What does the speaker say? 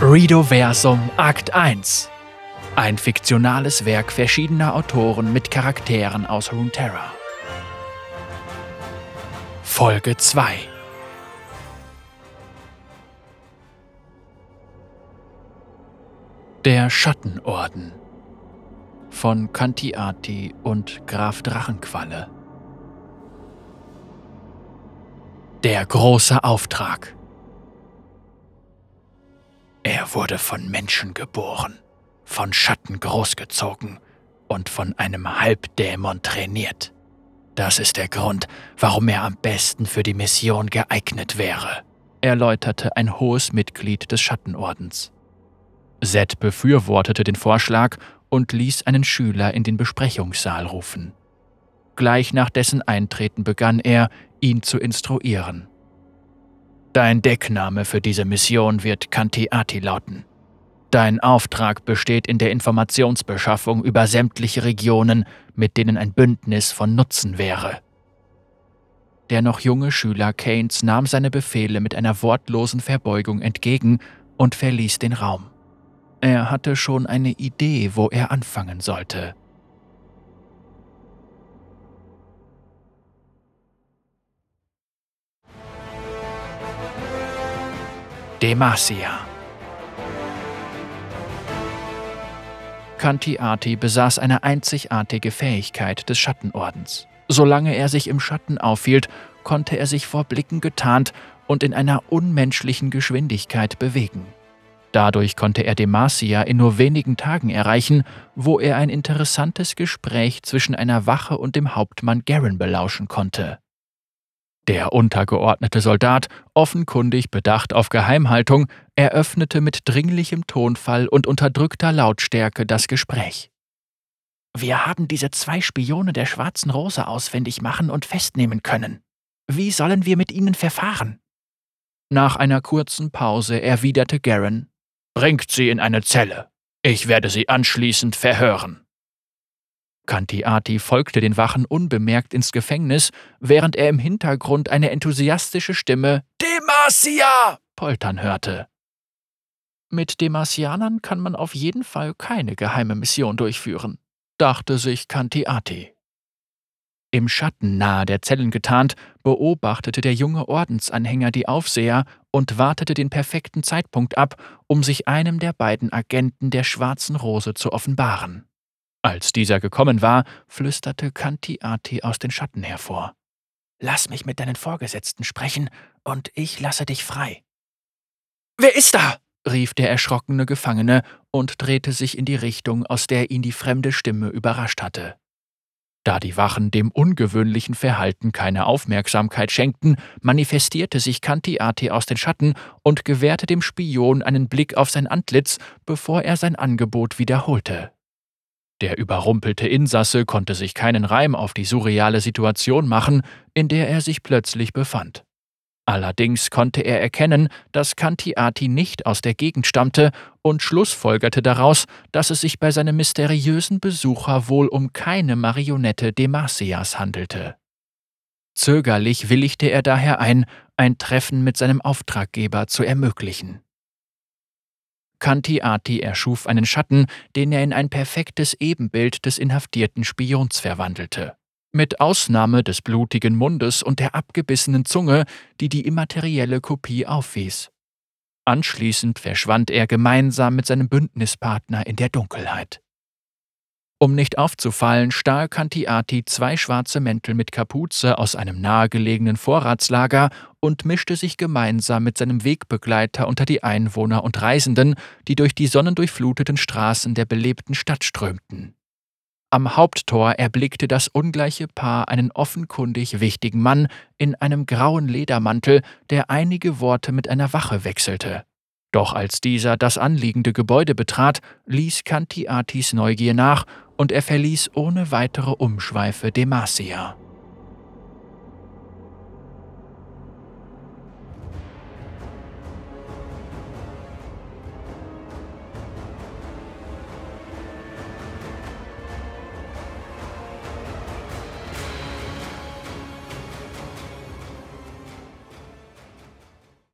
Redoversum Akt 1 Ein fiktionales Werk verschiedener Autoren mit Charakteren aus Runeterra. Folge 2 Der Schattenorden von Kantiati und Graf Drachenqualle. Der große Auftrag. Er wurde von Menschen geboren, von Schatten großgezogen und von einem Halbdämon trainiert. Das ist der Grund, warum er am besten für die Mission geeignet wäre, erläuterte ein hohes Mitglied des Schattenordens. Zed befürwortete den Vorschlag und ließ einen Schüler in den Besprechungssaal rufen. Gleich nach dessen Eintreten begann er, ihn zu instruieren. Dein Deckname für diese Mission wird Kantiati lauten. Dein Auftrag besteht in der Informationsbeschaffung über sämtliche Regionen, mit denen ein Bündnis von Nutzen wäre. Der noch junge Schüler Keynes nahm seine Befehle mit einer wortlosen Verbeugung entgegen und verließ den Raum. Er hatte schon eine Idee, wo er anfangen sollte. Demacia. Kantiati besaß eine einzigartige Fähigkeit des Schattenordens. Solange er sich im Schatten aufhielt, konnte er sich vor Blicken getarnt und in einer unmenschlichen Geschwindigkeit bewegen. Dadurch konnte er Demacia in nur wenigen Tagen erreichen, wo er ein interessantes Gespräch zwischen einer Wache und dem Hauptmann Garen belauschen konnte. Der untergeordnete Soldat, offenkundig bedacht auf Geheimhaltung, eröffnete mit dringlichem Tonfall und unterdrückter Lautstärke das Gespräch. Wir haben diese zwei Spione der Schwarzen Rose ausfindig machen und festnehmen können. Wie sollen wir mit ihnen verfahren? Nach einer kurzen Pause erwiderte Garen: Bringt sie in eine Zelle. Ich werde sie anschließend verhören. Kantiati folgte den Wachen unbemerkt ins Gefängnis, während er im Hintergrund eine enthusiastische Stimme Demacia poltern hörte. Mit Demasianern kann man auf jeden Fall keine geheime Mission durchführen, dachte sich Kantiati. Im Schatten nahe der Zellen getarnt, beobachtete der junge Ordensanhänger die Aufseher und wartete den perfekten Zeitpunkt ab, um sich einem der beiden Agenten der Schwarzen Rose zu offenbaren. Als dieser gekommen war, flüsterte Kantiati aus den Schatten hervor. Lass mich mit deinen Vorgesetzten sprechen, und ich lasse dich frei. Wer ist da? rief der erschrockene Gefangene und drehte sich in die Richtung, aus der ihn die fremde Stimme überrascht hatte. Da die Wachen dem ungewöhnlichen Verhalten keine Aufmerksamkeit schenkten, manifestierte sich Kantiati aus den Schatten und gewährte dem Spion einen Blick auf sein Antlitz, bevor er sein Angebot wiederholte. Der überrumpelte Insasse konnte sich keinen Reim auf die surreale Situation machen, in der er sich plötzlich befand. Allerdings konnte er erkennen, dass Kantiati nicht aus der Gegend stammte und schlussfolgerte daraus, dass es sich bei seinem mysteriösen Besucher wohl um keine Marionette Demasias handelte. Zögerlich willigte er daher ein, ein Treffen mit seinem Auftraggeber zu ermöglichen. Kanti-Ati erschuf einen Schatten, den er in ein perfektes Ebenbild des inhaftierten Spions verwandelte. Mit Ausnahme des blutigen Mundes und der abgebissenen Zunge, die die immaterielle Kopie aufwies. Anschließend verschwand er gemeinsam mit seinem Bündnispartner in der Dunkelheit. Um nicht aufzufallen, stahl Kantiati zwei schwarze Mäntel mit Kapuze aus einem nahegelegenen Vorratslager und mischte sich gemeinsam mit seinem Wegbegleiter unter die Einwohner und Reisenden, die durch die sonnendurchfluteten Straßen der belebten Stadt strömten. Am Haupttor erblickte das ungleiche Paar einen offenkundig wichtigen Mann in einem grauen Ledermantel, der einige Worte mit einer Wache wechselte. Doch als dieser das anliegende Gebäude betrat, ließ Kantiatis Neugier nach und er verließ ohne weitere Umschweife Demacia.